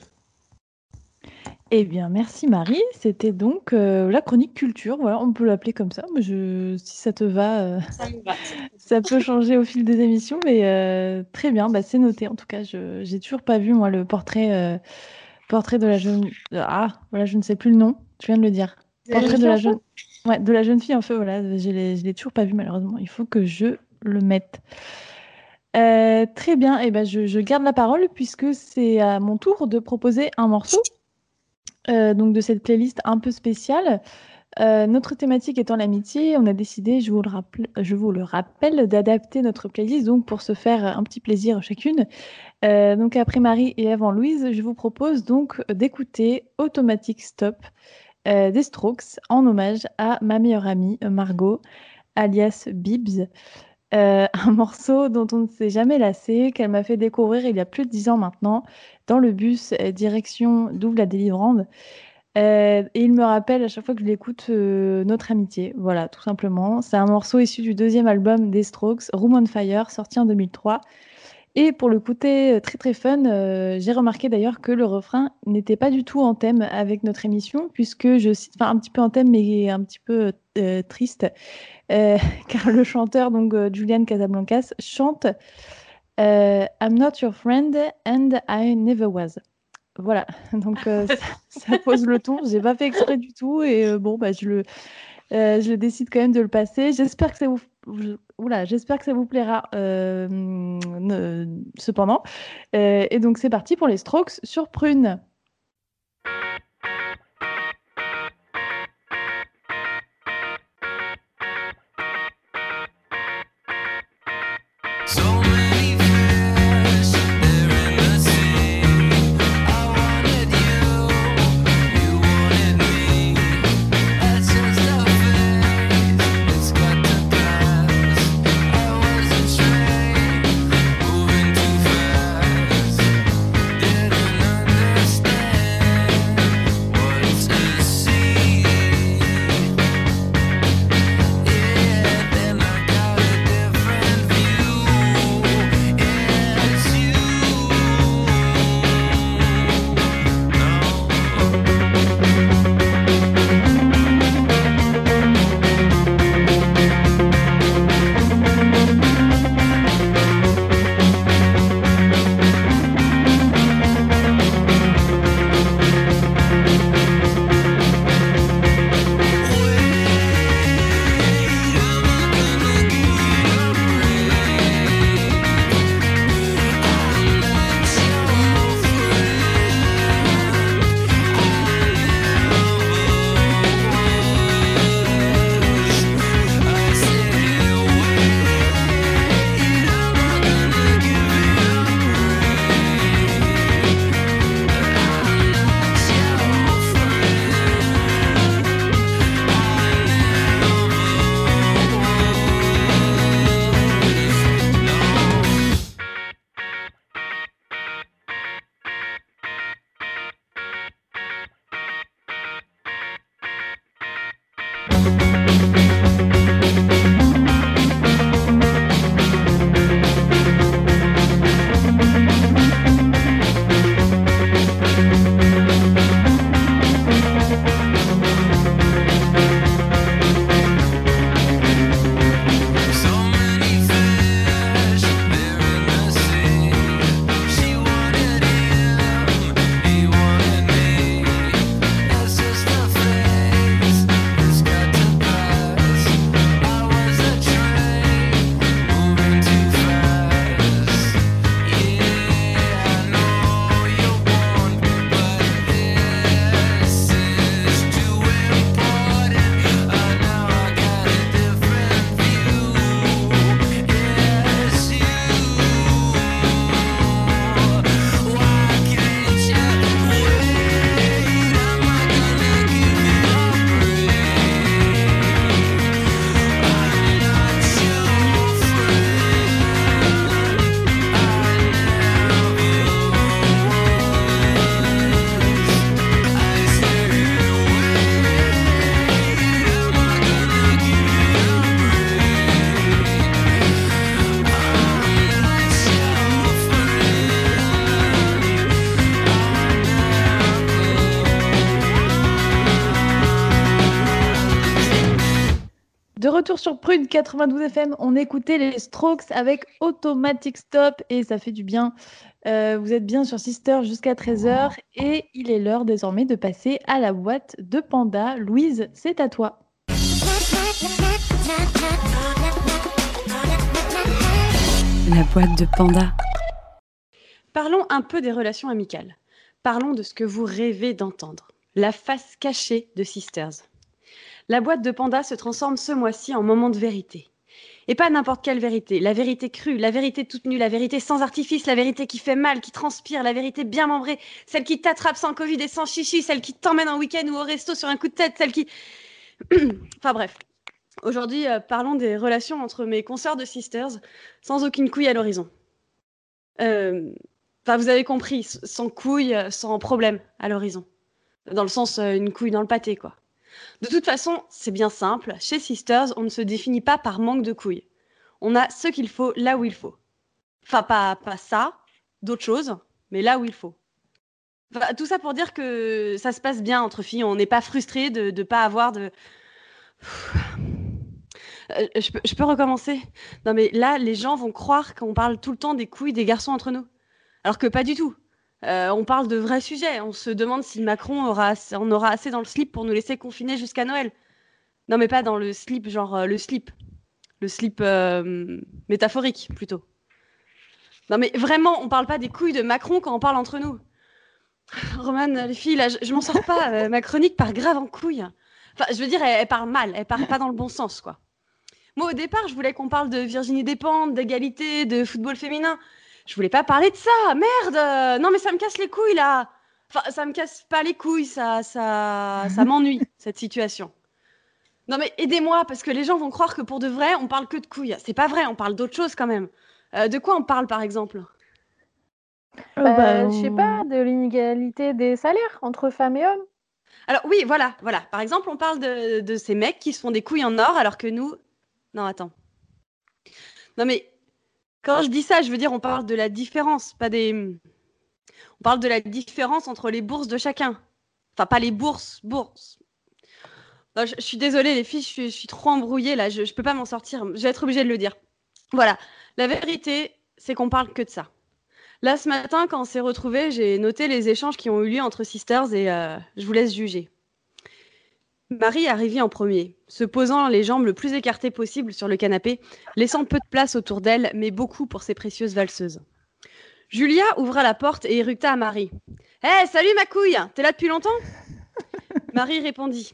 Eh bien, merci Marie. C'était donc euh, la chronique culture. Voilà, on peut l'appeler comme ça. Mais je, si ça te va, euh, Ça me va. ça peut changer au fil des émissions. Mais très bien, bah, c'est noté. En tout cas, je j'ai toujours pas vu moi le portrait, portrait de la jeune. Ah, voilà, je ne sais plus le nom. Tu viens de le dire. Portrait de la jeune, ouais, de la jeune fille en feu. Voilà, je je l'ai toujours pas vu malheureusement. Il faut que je le mette. Euh, très bien. Et eh ben, je, je, garde la parole puisque c'est à mon tour de proposer un morceau. Euh, donc de cette playlist un peu spéciale. Euh, notre thématique étant l'amitié, on a décidé, je vous le rappelle, je vous le rappelle d'adapter notre playlist donc pour se faire un petit plaisir chacune. Donc après Marie et avant Louise, je vous propose donc d'écouter Automatic Stop euh, des Strokes en hommage à ma meilleure amie Margot, alias Bibbs. Euh, un morceau dont on ne s'est jamais lassé, qu'elle m'a fait découvrir il y a plus de dix ans maintenant, dans le bus euh, direction Double la Délivrande. Euh, et il me rappelle à chaque fois que je l'écoute euh, notre amitié. Voilà, tout simplement. C'est un morceau issu du deuxième album des Strokes, Room on Fire, sorti en 2003. Et pour le côté euh, très très fun, euh, j'ai remarqué d'ailleurs que le refrain n'était pas du tout en thème avec notre émission, puisque je cite, enfin un petit peu en thème, mais un petit peu euh, triste, car le chanteur, donc Julian Casablancas, chante I'm not your friend and I never was. Voilà, donc ça, ça, pose le ton. J'ai pas fait exprès du tout, et bon, bah, je le, je décide quand même de le passer. J'espère que ça vous oula, j'espère que ça vous plaira. euh, cependant, Euh, et donc c'est parti pour les Strokes sur Prune. Retour sur Prune 92 FM, on écoutait les Strokes avec Automatic Stop et ça fait du bien. Euh, vous êtes bien sur Sister jusqu'à 13h et il est l'heure désormais de passer à la boîte de Panda. Louise, c'est à toi. La boîte de panda. Parlons un peu des relations amicales. Parlons de ce que vous rêvez d'entendre. La face cachée de Sisters. La boîte de panda se transforme ce mois-ci en moment de vérité. Et pas n'importe quelle vérité. La vérité crue, la vérité toute nue, la vérité sans artifice, la vérité qui fait mal, qui transpire, la vérité bien membrée, celle qui t'attrape sans Covid et sans chichi, celle qui t'emmène en week-end ou au resto sur un coup de tête, celle qui... enfin bref. Aujourd'hui, euh, parlons des relations entre mes consoeurs de Sisters sans aucune couille à l'horizon. Euh, Enfin, vous avez compris, sans couille, euh, sans problème à l'horizon. Dans le sens, une couille dans le pâté, quoi. De toute façon, c'est bien simple. Chez Sisters, on ne se définit pas par manque de couilles. On a ce qu'il faut là où il faut. Enfin, pas, pas ça, d'autres choses, mais là où il faut. Tout ça pour dire que ça se passe bien entre filles. On n'est pas frustré de ne pas avoir de. Euh, je peux recommencer? Non, mais là, les gens vont croire qu'on parle tout le temps des couilles des garçons entre nous. Alors que pas du tout. Euh, on parle de vrais sujets. On se demande si Macron aura, en aura assez dans le slip pour nous laisser confiner jusqu'à Noël. Non, mais pas dans le slip, genre euh, le slip. Le slip euh, métaphorique, plutôt. Non, mais vraiment, on parle pas des couilles de Macron quand on parle entre nous. Roman, les filles, là, je, m'en sors pas. ma chronique part grave en couille. Enfin, je veux dire, elle, elle part mal, elle part pas dans le bon sens, quoi. Moi, au départ, je voulais qu'on parle de Virginie Despentes, d'égalité, de football féminin. Je voulais pas parler de ça. Merde euh, Non, mais ça me casse les couilles, là Enfin, ça me casse pas les couilles, ça, ça, ça m'ennuie, cette situation. Non, mais aidez-moi, parce que les gens vont croire que pour de vrai, on parle que de couilles. C'est pas vrai, on parle d'autre chose quand même. Euh, de quoi on parle, par exemple? Oh, Bah, bah, je sais pas, de l'inégalité des salaires entre femmes et hommes. Alors oui, voilà, voilà. Par exemple, on parle de, de ces mecs qui se font des couilles en or, alors que nous... Non, attends. Non, mais quand je dis ça, je veux dire, on parle de la différence, pas des... On parle de la différence entre les bourses de chacun. Enfin, pas les bourses, bourses. Non, je, suis désolée, les filles, je suis, trop embrouillée, là, je, je peux pas m'en sortir. Je vais être obligée de le dire. Voilà, la vérité, c'est qu'on parle que de ça. Là, ce matin, quand on s'est retrouvés, j'ai noté les échanges qui ont eu lieu entre sisters et euh, je vous laisse juger. Marie arrivait en premier, se posant les jambes le plus écartées possible sur le canapé, laissant peu de place autour d'elle, mais beaucoup pour ses précieuses valseuses. Julia ouvra la porte et éructa à Marie. Hé, salut ma couille T'es là depuis longtemps? Marie répondit.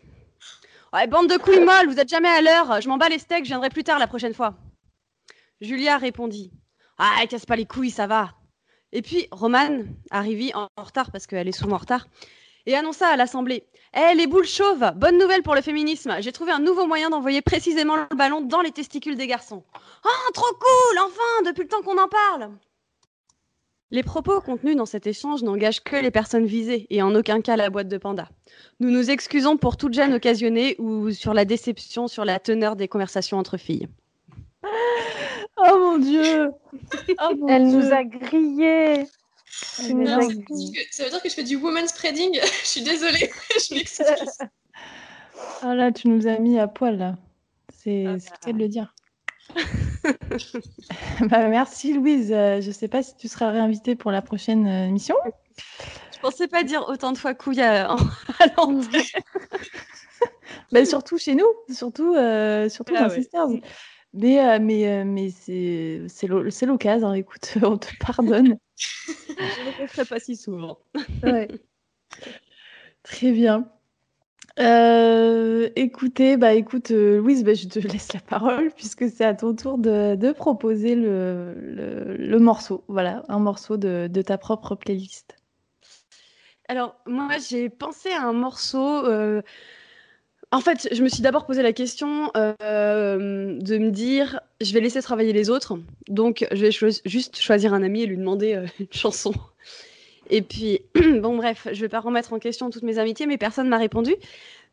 Ouais, bande de couilles molles, vous êtes jamais à l'heure, je m'en bats les steaks, je viendrai plus tard la prochaine fois. Julia répondit. Ah, casse pas les couilles, ça va. Et puis, Romane arrivit en en retard, parce qu'elle est souvent en retard, et annonça à l'Assemblée Eh, les boules chauves, bonne nouvelle pour le féminisme. J'ai trouvé un nouveau moyen d'envoyer précisément le ballon dans les testicules des garçons. Ah, trop cool Enfin, depuis le temps qu'on en parle Les propos contenus dans cet échange n'engagent que les personnes visées, et en aucun cas la boîte de panda. Nous nous excusons pour toute gêne occasionnée ou sur la déception sur la teneur des conversations entre filles. Oh mon dieu Oh mon Elle Dieu. nous a grillés. Non, que ça veut dire que je fais du woman spreading? je suis désolée. je m'excuse. Ah là, tu nous as mis à poil là. C'est Ah c'est le cas de le dire? bah, merci Louise. Euh, je sais pas si tu seras réinvitée pour la prochaine euh, émission. Je pensais pas dire autant de fois couille à, à l'antenne. Bah, surtout chez nous, surtout, euh, surtout Ah dans ouais. Sisters. Mais, euh, mais, euh, mais c'est c'est l'o- c'est l'occasion. hein. Écoute, on te pardonne. Je ne le ferai pas si souvent. Ouais. Très bien. Euh, écoutez, bah écoute, euh, Louise, bah, je te laisse la parole puisque c'est à ton tour de, de proposer le, le, le morceau. Voilà, un morceau de, de ta propre playlist. Alors, moi, j'ai pensé à un morceau. En fait, je me suis d'abord posé la question euh, de me dire, je vais laisser travailler les autres, donc je vais juste choisir un ami et lui demander euh, une chanson. Et puis, bon, bref, je vais pas remettre en question toutes mes amitiés, mais personne m'a répondu.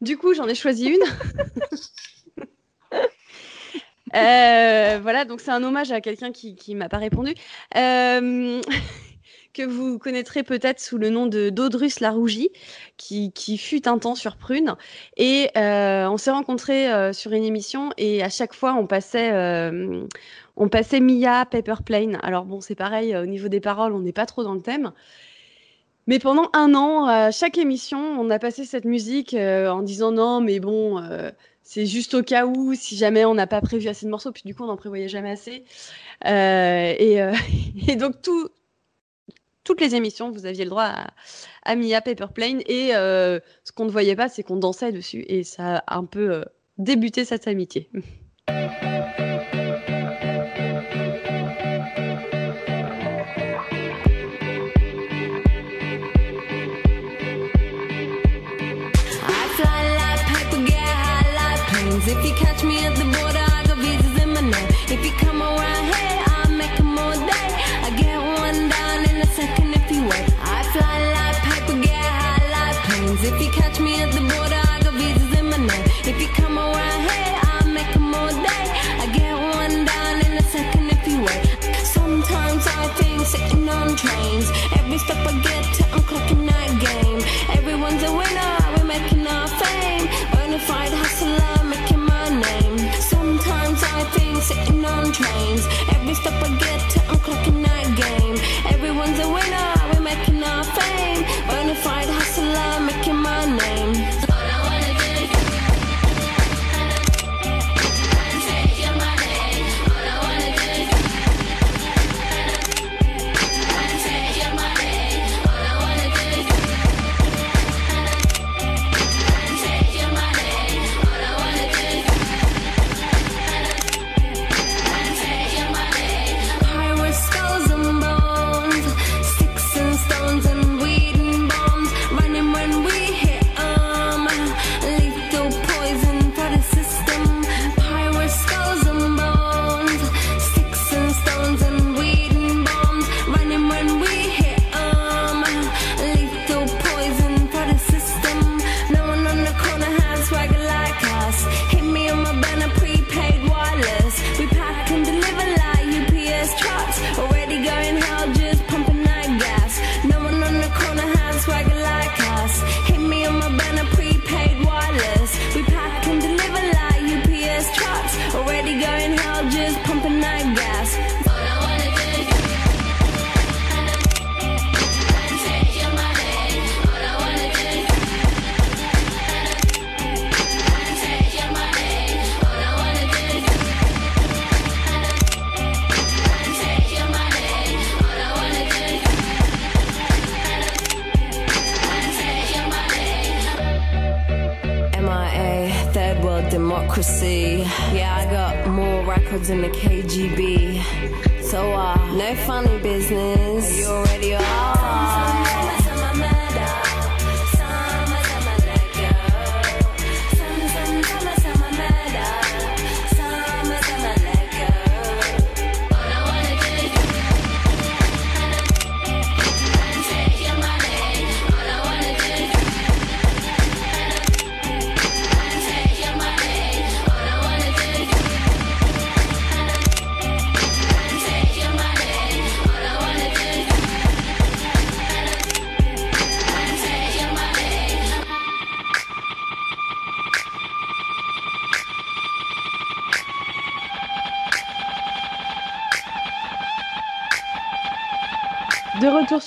Du coup, j'en ai choisi une. Euh, voilà, donc c'est un hommage à quelqu'un qui qui m'a pas répondu. Que vous connaîtrez peut-être sous le nom de d'Audrus la Rougie, qui, fut un temps sur Prune. Et euh, on s'est rencontrés euh, sur une émission et à chaque fois on passait, euh, on passait Mia, Paper Plane. Alors bon, c'est pareil, au niveau des paroles, on n'est pas trop dans le thème. Mais pendant un an, à chaque émission, on a passé cette musique en disant non, mais bon, c'est juste au cas où, si jamais on n'a pas prévu assez de morceaux, puis du coup on n'en prévoyait jamais assez. Et donc tout, toutes les émissions, vous aviez le droit à, Mia Paper Plane. Et euh, ce qu'on ne voyait pas, c'est qu'on dansait dessus. Et ça a un peu euh, débuté cette amitié. trains. Every step I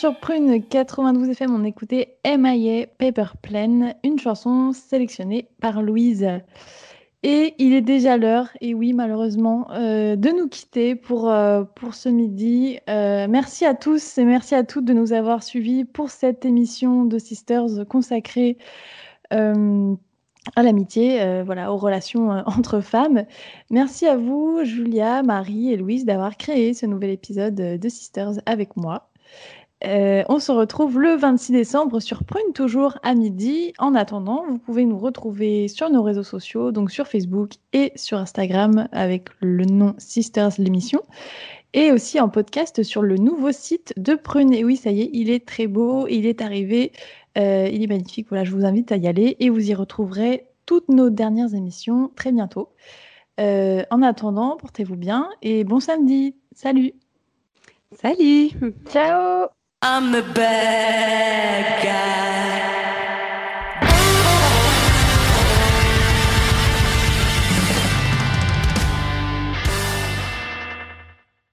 sur Prune 92 FM, on écoutait MIA Paper Plane, une chanson sélectionnée par Louise. Et il est déjà l'heure, et oui, malheureusement, euh, de nous quitter pour, euh, pour ce midi. Euh, merci à tous et merci à toutes de nous avoir suivis pour cette émission de Sisters consacrée à l'amitié, voilà, aux relations entre femmes. Merci à vous, Julia, Marie et Louise, d'avoir créé ce nouvel épisode de Sisters avec moi. Euh, on se retrouve le 26 décembre sur Prune, toujours à midi. En attendant, vous pouvez nous retrouver sur nos réseaux sociaux, donc sur Facebook et sur Instagram avec le nom Sisters l'émission. Et aussi en podcast sur le nouveau site de Prune. Et oui, ça y est, il est très beau, il est arrivé, euh, il est magnifique. Voilà, je vous invite à y aller et vous y retrouverez toutes nos dernières émissions très bientôt. Euh, en attendant, portez-vous bien et bon samedi. Salut Salut Ciao I'm the bad guy.